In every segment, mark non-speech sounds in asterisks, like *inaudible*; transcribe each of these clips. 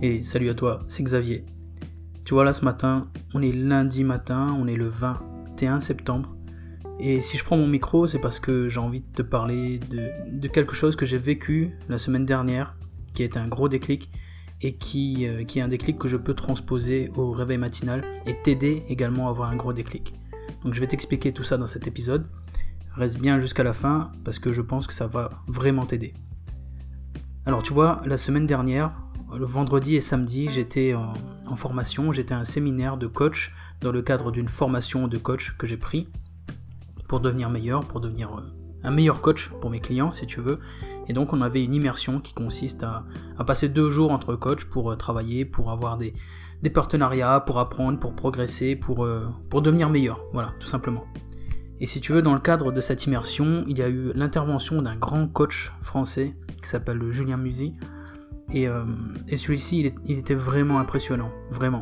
Et salut à toi, c'est Xavier. Tu vois là ce matin, on est lundi matin, on est le 21 septembre. Et si je prends mon micro, c'est parce que j'ai envie de te parler de, quelque chose que j'ai vécu la semaine dernière, qui est un gros déclic, et qui, euh, qui est un déclic que je peux transposer au réveil matinal et t'aider également à avoir un gros déclic. Donc je vais t'expliquer tout ça dans cet épisode. Reste bien jusqu'à la fin parce que je pense que ça va vraiment t'aider. Alors tu vois, la semaine dernière, le vendredi et samedi, j'étais en, formation, j'étais à un séminaire de coach dans le cadre d'une formation de coach que j'ai pris pour devenir meilleur, pour devenir euh, un meilleur coach pour mes clients si tu veux. Et donc on avait une immersion qui consiste à, passer deux jours entre coachs pour euh, travailler, pour avoir des, partenariats, pour apprendre, pour progresser, pour, euh, pour devenir meilleur. Voilà, tout simplement. Et si tu veux, dans le cadre de cette immersion, il y a eu l'intervention d'un grand coach français qui s'appelle Julien Musy, euh, et, celui-ci, il, était vraiment impressionnant, vraiment.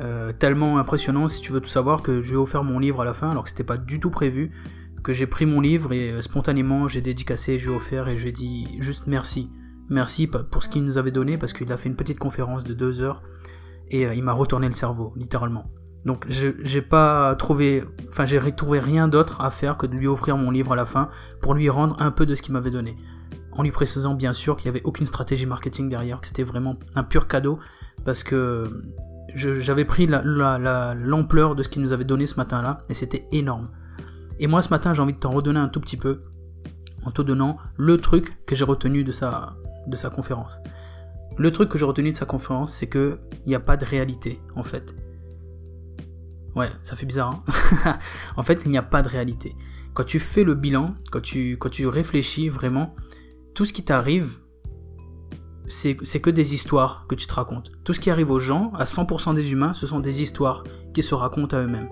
Euh, tellement impressionnant, si tu veux tout savoir, que je lui ai offert mon livre à la fin, alors que c'était pas du tout prévu, que j'ai pris mon livre et euh, spontanément j'ai dédicacé, je lui ai offert et je lui ai dit juste merci. Merci pour ce qu'il nous avait donné, parce qu'il a fait une petite conférence de deux heures et il m'a retourné le cerveau, littéralement. Donc j'ai pas trouvé, enfin j'ai trouvé rien d'autre à faire que de lui offrir mon livre à la fin pour lui rendre un peu de ce qu'il m'avait donné en lui précisant bien sûr qu'il n'y avait aucune stratégie marketing derrière, que c'était vraiment un pur cadeau, parce que j'avais pris l'ampleur de ce qu'il nous avait donné ce matin-là, et c'était énorme. Et moi ce matin j'ai envie de t'en redonner un tout petit peu, en te donnant le truc que j'ai retenu de sa, de sa conférence. Le truc que j'ai retenu de sa conférence, c'est qu'il n'y a pas de réalité, en fait. Ouais, ça fait bizarre. Hein *laughs* en fait, il n'y a pas de réalité. Quand tu fais le bilan, quand tu, quand tu réfléchis vraiment, tout ce qui t'arrive, c'est que des histoires que tu te racontes. Tout ce qui arrive aux gens, à 100% des humains, ce sont des histoires qui se racontent à eux-mêmes.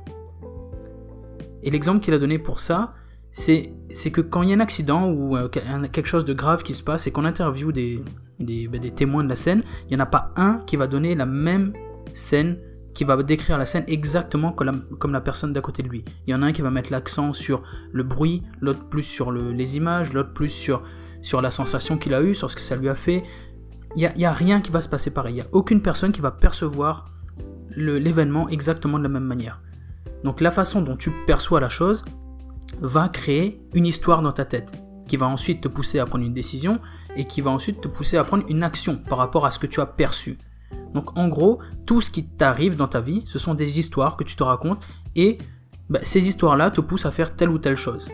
Et l'exemple qu'il a donné pour ça, c'est que quand il y a un accident ou euh, quelque chose de grave qui se passe et qu'on interviewe des, des, témoins de la scène, il n'y en a pas un qui va donner la même scène, qui va décrire la scène exactement comme la, personne d'à côté de lui. Il y en a un qui va mettre l'accent sur le bruit, l'autre plus sur le, les images, l'autre plus sur sur la sensation qu'il a eue, sur ce que ça lui a fait. Il n'y a, rien qui va se passer pareil. Il n'y a aucune personne qui va percevoir l'événement exactement de la même manière. Donc la façon dont tu perçois la chose va créer une histoire dans ta tête, qui va ensuite te pousser à prendre une décision et qui va ensuite te pousser à prendre une action par rapport à ce que tu as perçu. Donc en gros, tout ce qui t'arrive dans ta vie, ce sont des histoires que tu te racontes et bah, ces histoires-là te poussent à faire telle ou telle chose.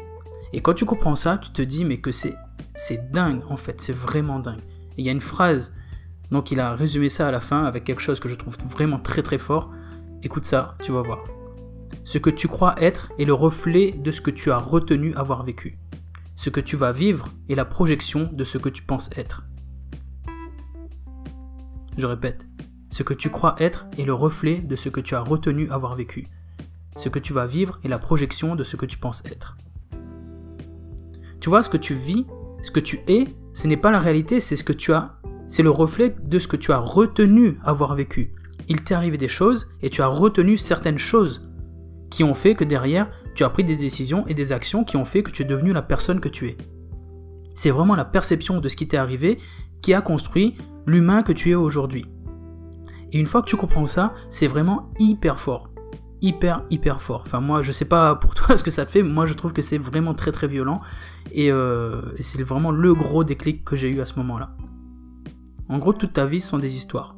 Et quand tu comprends ça, tu te dis mais que c'est c'est dingue en fait, c'est vraiment dingue. il y a une phrase, donc il a résumé ça à la fin avec quelque chose que je trouve vraiment très très fort. Écoute ça, tu vas voir. Ce que tu crois être est le reflet de ce que tu as retenu avoir vécu. Ce que tu vas vivre est la projection de ce que tu penses être. Je répète, ce que tu crois être est le reflet de ce que tu as retenu avoir vécu. Ce que tu vas vivre est la projection de ce que tu penses être. Tu vois, ce que tu vis? Ce que tu es, ce n'est pas la réalité, c'est ce que tu as, c'est le reflet de ce que tu as retenu avoir vécu. Il t'est arrivé des choses et tu as retenu certaines choses qui ont fait que derrière, tu as pris des décisions et des actions qui ont fait que tu es devenu la personne que tu es. C'est vraiment la perception de ce qui t'est arrivé qui a construit l'humain que tu es aujourd'hui. Et une fois que tu comprends ça, c'est vraiment hyper fort hyper hyper fort. Enfin moi je sais pas pour *laughs* toi ce que ça te fait, moi je trouve que c'est vraiment très très violent euh, et, c'est vraiment le gros déclic que j'ai eu à ce moment-là. En gros toute ta vie sont des histoires.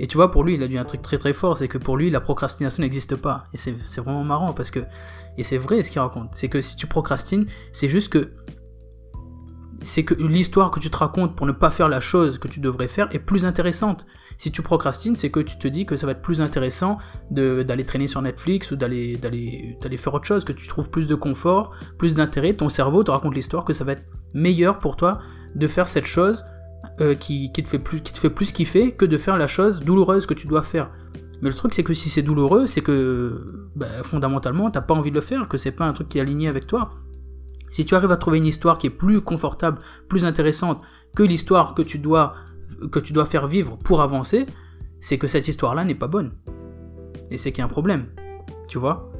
Et tu vois pour lui il a dit un truc très très fort, c'est que pour lui la procrastination n'existe pas. Et c'est vraiment marrant parce que, et c'est vrai ce qu'il raconte, c'est que si tu procrastines, c'est juste que c'est que l'histoire que tu te racontes pour ne pas faire la chose que tu devrais faire est plus intéressante. Si tu procrastines, c'est que tu te dis que ça va être plus intéressant d'aller traîner sur Netflix ou d'aller faire autre chose, que tu trouves plus de confort, plus d'intérêt. Ton cerveau te raconte l'histoire que ça va être meilleur pour toi de faire cette chose euh, qui, te fait plus, qui te fait plus kiffer que de faire la chose douloureuse que tu dois faire. Mais le truc, c'est que si c'est douloureux, c'est que bah, fondamentalement, t'as pas envie de le faire, que c'est pas un truc qui est aligné avec toi. Si tu arrives à trouver une histoire qui est plus confortable, plus intéressante que l'histoire que tu dois faire vivre pour avancer, c'est que cette histoire-là n'est pas bonne. Et c'est qu'il y a un problème. Tu vois?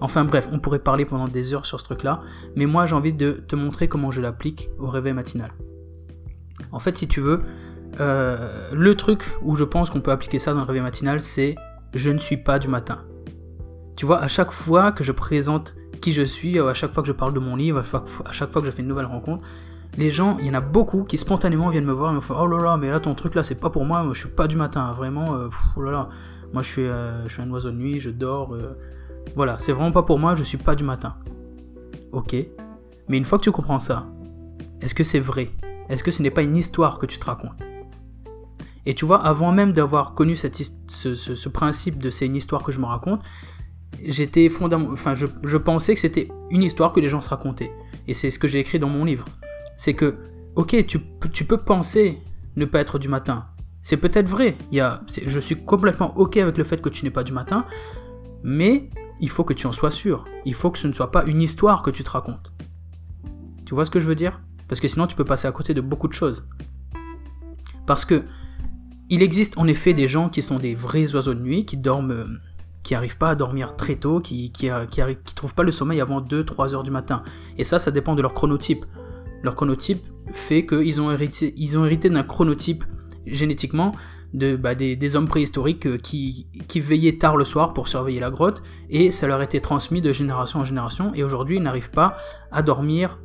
Enfin bref, on pourrait parler pendant des heures sur ce truc-là, mais moi j'ai envie de te montrer comment je l'applique au réveil matinal. En fait, si tu veux, euh, le truc où je pense qu'on peut appliquer ça dans le réveil matinal, c'est je ne suis pas du matin. Tu vois, à chaque fois que je présente qui je suis, à chaque fois que je parle de mon livre, à chaque fois que je fais une nouvelle rencontre, les gens, il y en a beaucoup qui spontanément viennent me voir et me font Oh là là, mais là ton truc là, c'est pas pour moi, moi je suis pas du matin, vraiment, euh, oh là là, moi je suis, euh, je suis un oiseau de nuit, je dors, voilà, c'est vraiment pas pour moi, je suis pas du matin. Ok, mais une fois que tu comprends ça, est-ce que c'est vrai? Est-ce que ce n'est pas une histoire que tu te racontes? Et tu vois, avant même d'avoir connu cette, ce, principe de c'est une histoire que je me raconte, j'étais enfin, je, pensais que c'était une histoire que les gens se racontaient. Et c'est ce que j'ai écrit dans mon livre. C'est que, ok, tu, tu, peux penser ne pas être du matin. C'est peut-être vrai. Il y a, je suis complètement ok avec le fait que tu n'es pas du matin, mais il faut que tu en sois sûr. Il faut que ce ne soit pas une histoire que tu te racontes. Tu vois ce que je veux dire? Parce que sinon tu peux passer à côté de beaucoup de choses. Parce que il existe en effet des gens qui sont des vrais oiseaux de nuit, qui dorment, euh, qui n'arrivent pas à dormir très tôt, qui, qui, euh, qui, trouvent pas le sommeil avant 2-3 heures du matin. Et ça, ça dépend de leur chronotype. Leur chronotype fait qu'ils ont hérité, hérité d'un chronotype génétiquement de, bah, des, hommes préhistoriques euh, qui, qui, veillaient tard le soir pour surveiller la grotte, et ça leur été transmis de génération en génération, et aujourd'hui ils n'arrivent pas à dormir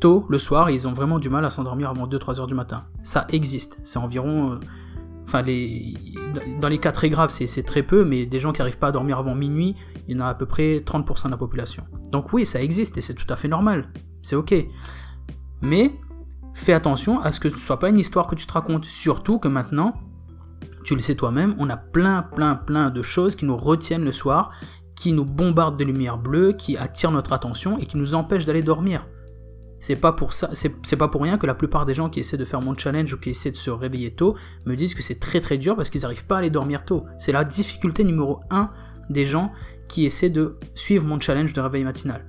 tôt le soir, et ils ont vraiment du mal à s'endormir avant 2-3 heures du matin. Ça existe, c'est environ... Enfin, dans les cas très graves, c'est très peu, mais des gens qui n'arrivent pas à dormir avant minuit, il y en a à peu près 30% de la population. Donc oui, ça existe et c'est tout à fait normal. C'est ok. Mais fais attention à ce que ce ne soit pas une histoire que tu te racontes. Surtout que maintenant, tu le sais toi-même, on a plein, plein, plein de choses qui nous retiennent le soir, qui nous bombardent de lumière bleue, qui attirent notre attention et qui nous empêchent d'aller dormir. C'est pas pour ça, c'est pas pour rien que la plupart des gens qui essaient de faire mon challenge ou qui essaient de se réveiller tôt me disent que c'est très très dur parce qu'ils n'arrivent pas à aller dormir tôt. C'est la difficulté numéro 1 des gens qui essaient de suivre mon challenge de réveil matinal.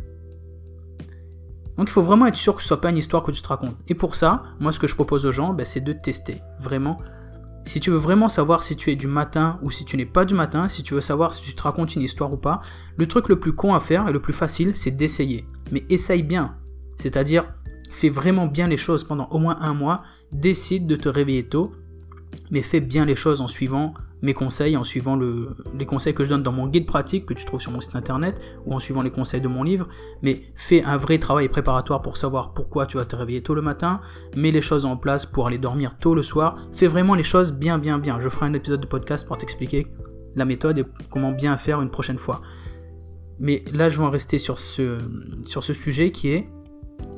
Donc il faut vraiment être sûr que ce soit pas une histoire que tu te racontes. Et pour ça, moi ce que je propose aux gens, ben, c'est de tester. Vraiment. Si tu veux vraiment savoir si tu es du matin ou si tu n'es pas du matin, si tu veux savoir si tu te racontes une histoire ou pas, le truc le plus con à faire et le plus facile, c'est d'essayer. Mais essaye bien. C'est-à-dire, fais vraiment bien les choses pendant au moins un mois, décide de te réveiller tôt, mais fais bien les choses en suivant mes conseils, en suivant les conseils que je donne dans mon guide pratique que tu trouves sur mon site internet, ou en suivant les conseils de mon livre, mais fais un vrai travail préparatoire pour savoir pourquoi tu vas te réveiller tôt le matin, mets les choses en place pour aller dormir tôt le soir, fais vraiment les choses bien bien bien. Je ferai un épisode de podcast pour t'expliquer la méthode et comment bien faire une prochaine fois. Mais là, je vais en rester sur ce, sur ce sujet qui est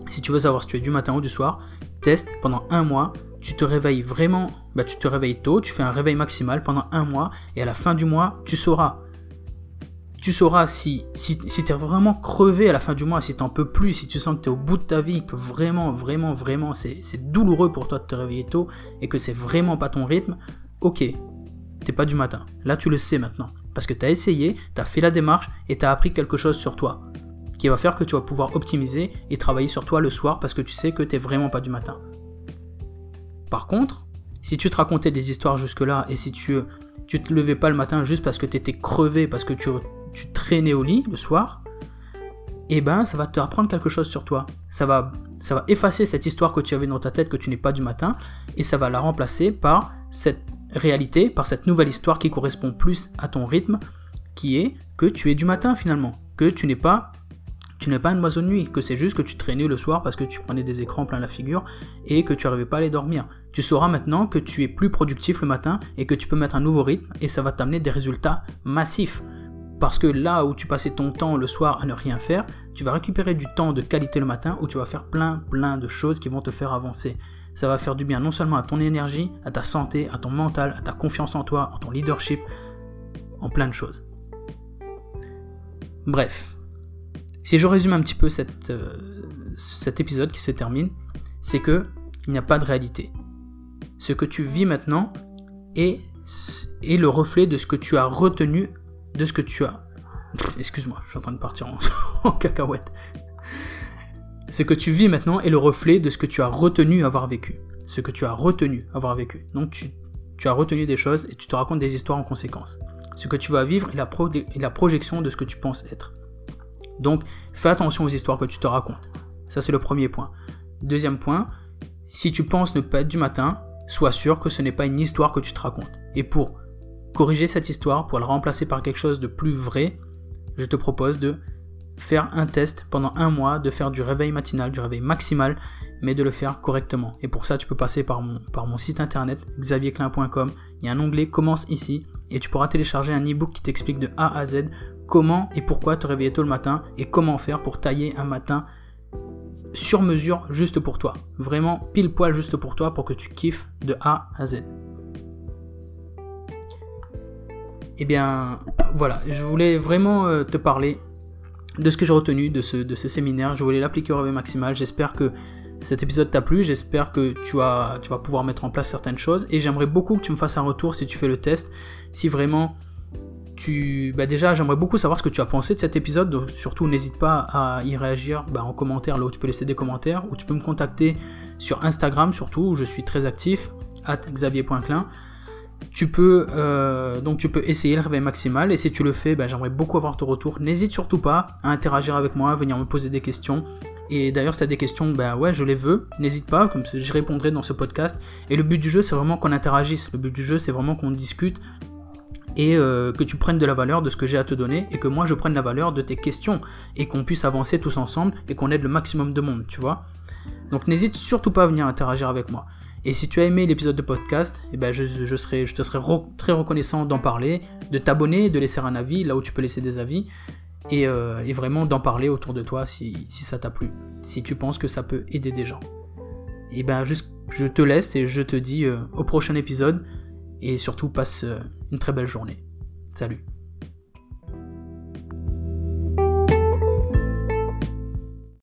si tu veux savoir si tu es du matin ou du soir, teste pendant un mois. Tu te réveilles vraiment, bah tu te réveilles tôt, tu fais un réveil maximal pendant un mois et à la fin du mois, tu sauras. Tu sauras si, si, tu es vraiment crevé à la fin du mois, si tu n'en peux plus, si tu sens que tu es au bout de ta vie, que vraiment, vraiment, vraiment, c'est douloureux pour toi de te réveiller tôt et que c'est vraiment pas ton rythme, ok, t'es pas du matin. Là, tu le sais maintenant. Parce que tu as essayé, tu as fait la démarche et tu as appris quelque chose sur toi qui va faire que tu vas pouvoir optimiser et travailler sur toi le soir parce que tu sais que tu n'es vraiment pas du matin. Par contre, si tu te racontais des histoires jusque-là et si tu, tu te levais pas le matin juste parce que tu étais crevé, parce que tu, tu traînais au lit le soir, eh ben ça va te apprendre quelque chose sur toi. Ça va, ça va effacer cette histoire que tu avais dans ta tête que tu n'es pas du matin et ça va la remplacer par cette réalité, par cette nouvelle histoire qui correspond plus à ton rythme, qui est que tu es du matin finalement, que tu n'es pas tu n'es pas un oiseau de nuit, que c'est juste que tu traînais le soir parce que tu prenais des écrans plein la figure et que tu n'arrivais pas à aller dormir. Tu sauras maintenant que tu es plus productif le matin et que tu peux mettre un nouveau rythme et ça va t'amener des résultats massifs. Parce que là où tu passais ton temps le soir à ne rien faire, tu vas récupérer du temps de qualité le matin où tu vas faire plein plein de choses qui vont te faire avancer. Ça va faire du bien non seulement à ton énergie, à ta santé, à ton mental, à ta confiance en toi, en ton leadership, en plein de choses. Bref, si je résume un petit peu euh, cet épisode qui se termine, c'est que il n'y a pas de réalité. Ce que tu vis maintenant est, le reflet de ce que tu as retenu, de ce que tu as. Excuse-moi, je suis en train de partir *laughs* en, cacahuète. Ce que tu vis maintenant est le reflet de ce que tu as retenu avoir vécu. Ce que tu as retenu avoir vécu. Donc tu, as retenu des choses et tu te racontes des histoires en conséquence. Ce que tu vas vivre est la projection de ce que tu penses être. Donc fais attention aux histoires que tu te racontes. Ça c'est le premier point. Deuxième point, si tu penses ne pas être du matin, sois sûr que ce n'est pas une histoire que tu te racontes. Et pour corriger cette histoire, pour la remplacer par quelque chose de plus vrai, je te propose de faire un test pendant un mois, de faire du réveil matinal, du réveil maximal, mais de le faire correctement. Et pour ça, tu peux passer par mon, site internet xavierclin.com. Il y a un onglet Commence ici et tu pourras télécharger un e-book qui t'explique de A à Z comment et pourquoi te réveiller tôt le matin et comment faire pour tailler un matin sur mesure juste pour toi. Vraiment pile poil juste pour toi pour que tu kiffes de A à Z. Eh bien voilà, je voulais vraiment euh, te parler de ce que j'ai retenu de ce, de ce séminaire. Je voulais l'appliquer au réveil maximal. J'espère que cet épisode t'a plu. J'espère que tu vas pouvoir mettre en place certaines choses. Et j'aimerais beaucoup que tu me fasses un retour si tu fais le test. Si vraiment Bah déjà, j'aimerais beaucoup savoir ce que tu as pensé de cet épisode. Donc surtout, n'hésite pas à y réagir bah, en commentaire, là où tu peux laisser des commentaires. Ou tu peux me contacter sur Instagram, surtout, où je suis très actif, at xavier.clin tu peux euh, donc tu peux essayer le réveil maximal et si tu le fais, ben, j'aimerais beaucoup avoir ton retour. N'hésite surtout pas à interagir avec moi, à venir me poser des questions. Et d'ailleurs, si tu as des questions, ben ouais, je les veux. N'hésite pas, comme je répondrai dans ce podcast. Et le but du jeu, c'est vraiment qu'on interagisse. Le but du jeu, c'est vraiment qu'on discute et euh, que tu prennes de la valeur de ce que j'ai à te donner et que moi je prenne la valeur de tes questions et qu'on puisse avancer tous ensemble et qu'on aide le maximum de monde, tu vois. Donc n'hésite surtout pas à venir interagir avec moi. Et si tu as aimé l'épisode de podcast, eh ben je, serai, je te serai très reconnaissant d'en parler, de t'abonner, de laisser un avis là où tu peux laisser des avis, et, euh, vraiment d'en parler autour de toi si, ça t'a plu, si tu penses que ça peut aider des gens. Et eh ben juste, je te laisse et je te dis euh, au prochain épisode, et surtout passe une très belle journée. Salut